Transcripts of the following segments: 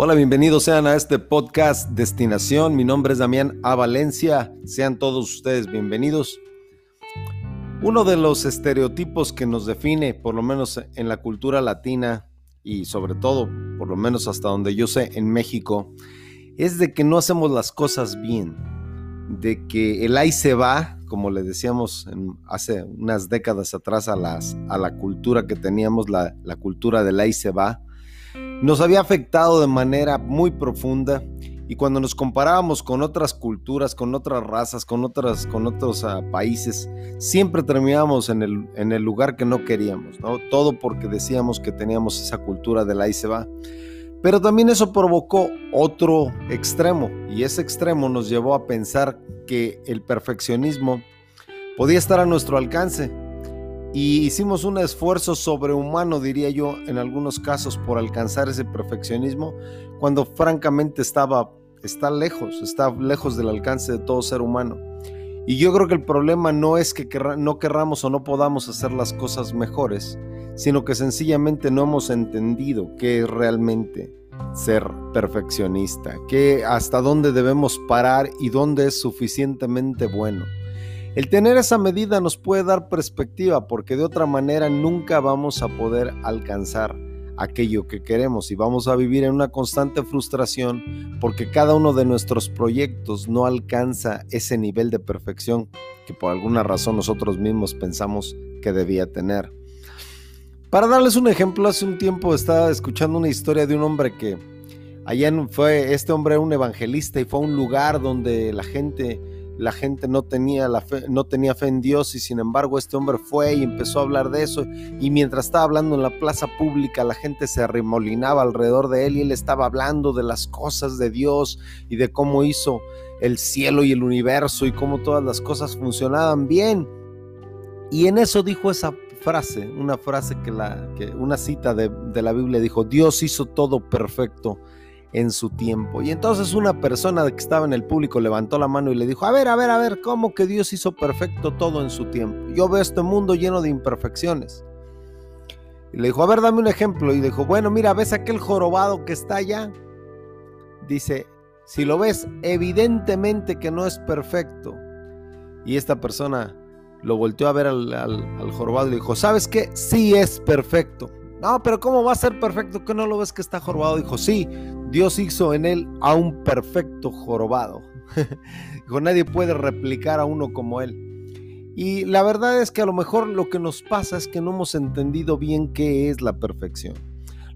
Hola, bienvenidos sean a este podcast Destinación. Mi nombre es Damián A. Valencia. Sean todos ustedes bienvenidos. Uno de los estereotipos que nos define, por lo menos en la cultura latina y sobre todo, por lo menos hasta donde yo sé, en México, es de que no hacemos las cosas bien, de que el ahí se va, como le decíamos hace unas décadas atrás a, a la cultura que teníamos, la, la cultura del ahí se va, nos había afectado de manera muy profunda y cuando nos comparábamos con otras culturas, con otras razas, con, otras, con otros ah, países, siempre terminábamos en el, en el lugar que no queríamos, ¿no? Todo porque decíamos que teníamos esa cultura del ahí se va. Pero también eso provocó otro extremo y ese extremo nos llevó a pensar que el perfeccionismo podía estar a nuestro alcance y hicimos un esfuerzo sobrehumano, diría yo, en algunos casos por alcanzar ese perfeccionismo, cuando francamente estaba, está lejos, está lejos del alcance de todo ser humano. Y yo creo que el problema no es que no querramos o no podamos hacer las cosas mejores, sino que sencillamente no hemos entendido qué es realmente ser perfeccionista, qué hasta dónde debemos parar y dónde es suficientemente bueno. El tener esa medida nos puede dar perspectiva porque de otra manera nunca vamos a poder alcanzar aquello que queremos y vamos a vivir en una constante frustración porque cada uno de nuestros proyectos no alcanza ese nivel de perfección que por alguna razón nosotros mismos pensamos que debía tener. Para darles un ejemplo, hace un tiempo estaba escuchando una historia de un hombre que allá fue, este hombre un evangelista y fue a un lugar donde la gente la gente no tenía, fe, no tenía fe en Dios y sin embargo este hombre fue y empezó a hablar de eso y mientras estaba hablando en la plaza pública la gente se arremolinaba alrededor de él y él estaba hablando de las cosas de Dios y de cómo hizo el cielo y el universo y cómo todas las cosas funcionaban bien. Y en eso dijo esa frase, una frase que la, que una cita de, de la Biblia dijo, Dios hizo todo perfecto en su tiempo. Y entonces una persona que estaba en el público levantó la mano y le dijo, a ver, a ver, a ver, ¿cómo que Dios hizo perfecto todo en su tiempo? Yo veo este mundo lleno de imperfecciones. Y le dijo, a ver, dame un ejemplo. Y dijo, bueno, mira, ¿ves aquel jorobado que está allá? Dice, si lo ves, evidentemente que no es perfecto. Y esta persona lo volteó a ver al, jorobado y le dijo, ¿sabes qué? Sí es perfecto. No, pero ¿cómo va a ser perfecto que no lo ves que está jorobado? Dijo, sí, Dios hizo en él a un perfecto jorobado. Dijo, nadie puede replicar a uno como él. Y la verdad es que a lo mejor lo que nos pasa es que no hemos entendido bien qué es la perfección.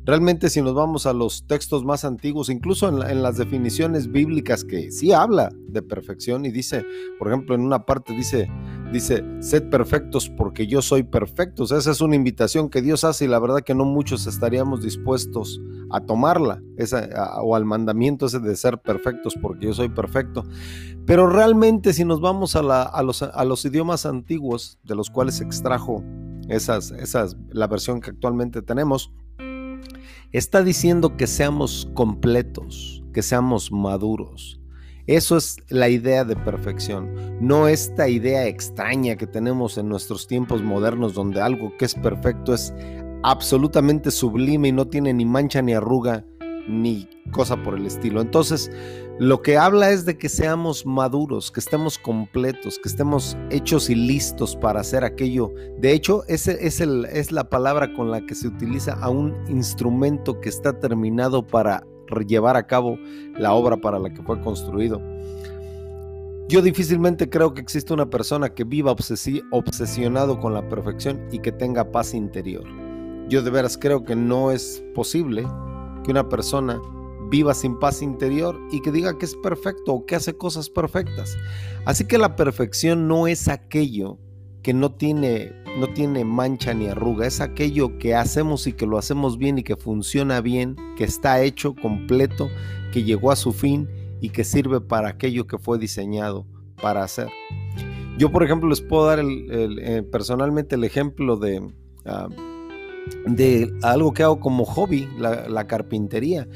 Realmente si nos vamos a los textos más antiguos, incluso en, las definiciones bíblicas que sí habla de perfección y dice, por ejemplo, en una parte dice, dice, sed perfectos porque yo soy perfecto. esa es una invitación que Dios hace y la verdad que no muchos estaríamos dispuestos a tomarla o al mandamiento ese de ser perfectos porque yo soy perfecto. Pero realmente si nos vamos a, los, a los idiomas antiguos de los cuales extrajo esas, esas, la versión que actualmente tenemos, Está diciendo que seamos completos, que seamos maduros. Eso es la idea de perfección, no esta idea extraña que tenemos en nuestros tiempos modernos donde algo que es perfecto es absolutamente sublime y no tiene ni mancha ni arruga ni cosa por el estilo. Entonces, lo que habla es de que seamos maduros, que estemos completos, que estemos hechos y listos para hacer aquello. De hecho, ese es, es la palabra con la que se utiliza a un instrumento que está terminado para llevar a cabo la obra para la que fue construido. Yo difícilmente creo que exista una persona que viva obsesionado con la perfección y que tenga paz interior. Yo de veras creo que no es posible que una persona viva sin paz interior y que diga que es perfecto o que hace cosas perfectas. Así que la perfección no es aquello que no tiene, no tiene mancha ni arruga, es aquello que hacemos y que lo hacemos bien y que funciona bien, que está hecho completo, que llegó a su fin y que sirve para aquello que fue diseñado para hacer. Yo, por ejemplo, les puedo dar eh, personalmente el ejemplo de, ah, de algo que hago como hobby, la, carpintería.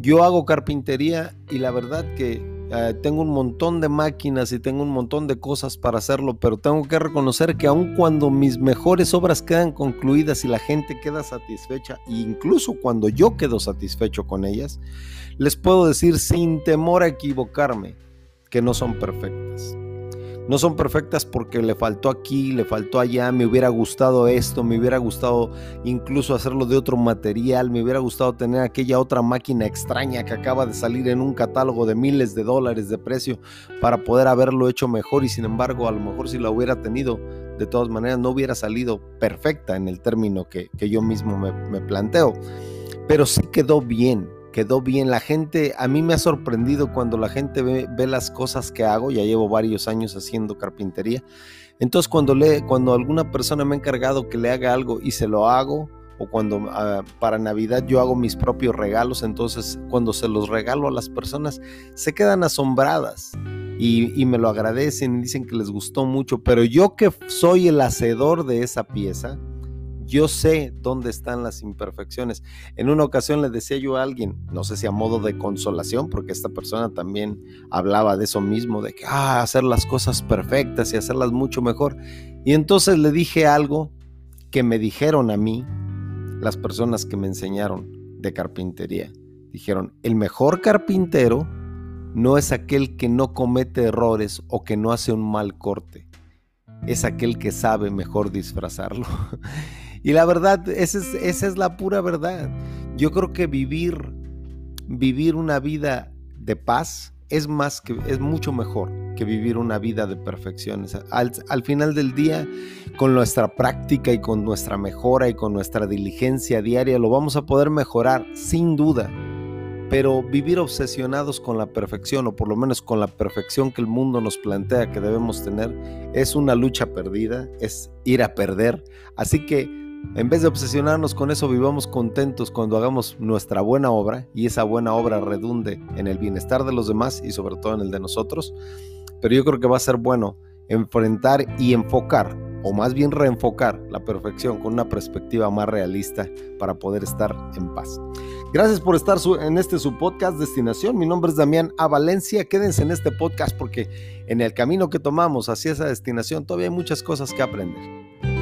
Yo hago carpintería y la verdad que eh, tengo un montón de máquinas y tengo un montón de cosas para hacerlo, pero tengo que reconocer que aun cuando mis mejores obras quedan concluidas y la gente queda satisfecha, incluso cuando yo quedo satisfecho con ellas, les puedo decir sin temor a equivocarme que no son perfectas. No son perfectas porque le faltó aquí, le faltó allá, me hubiera gustado esto, me hubiera gustado incluso hacerlo de otro material, me hubiera gustado tener aquella otra máquina extraña que acaba de salir en un catálogo de miles de dólares de precio para poder haberlo hecho mejor y sin embargo a lo mejor si la hubiera tenido de todas maneras no hubiera salido perfecta en el término que, yo mismo me, planteo. Pero sí quedó bien, quedó bien. La gente, a mí me ha sorprendido cuando la gente ve, las cosas que hago, ya llevo varios años haciendo carpintería. Entonces cuando, le, cuando alguna persona me ha encargado que le haga algo y se lo hago, o cuando ah, para Navidad yo hago mis propios regalos, entonces cuando se los regalo a las personas, se quedan asombradas. Y, y, me lo agradecen y dicen que les gustó mucho, pero yo que soy el hacedor de esa pieza, yo sé dónde están las imperfecciones. En una ocasión le decía yo a alguien, no sé si a modo de consolación, porque esta persona también hablaba de eso mismo, de que ah, hacer las cosas perfectas y hacerlas mucho mejor. Y entonces le dije algo que me dijeron a mí las personas que me enseñaron de carpintería. Dijeron, el mejor carpintero no es aquel que no comete errores o que no hace un mal corte. Es aquel que sabe mejor disfrazarlo. Y la verdad, esa es, la pura verdad. Yo creo que vivir, vivir una vida de paz es más que es mucho mejor que vivir una vida de perfecciones. Al, al, final del día, con nuestra práctica y con nuestra mejora y con nuestra diligencia diaria, lo vamos a poder mejorar sin duda. Pero vivir obsesionados con la perfección, o por lo menos con la perfección que el mundo nos plantea que debemos tener, es una lucha perdida, es ir a perder. Así que en vez de obsesionarnos con eso, vivamos contentos cuando hagamos nuestra buena obra y esa buena obra redunde en el bienestar de los demás y sobre todo en el de nosotros. Pero yo creo que va a ser bueno enfrentar y enfocar, o más bien reenfocar la perfección con una perspectiva más realista para poder estar en paz. Gracias por estar en este su podcast Destinación. Mi nombre es Damián A. Valencia. Quédense en este podcast porque en el camino que tomamos hacia esa destinación todavía hay muchas cosas que aprender.